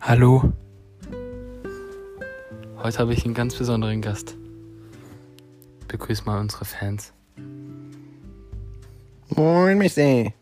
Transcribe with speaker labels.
Speaker 1: Hallo. Heute habe ich einen ganz besonderen Gast. Begrüß mal unsere Fans.
Speaker 2: Moin, Missy.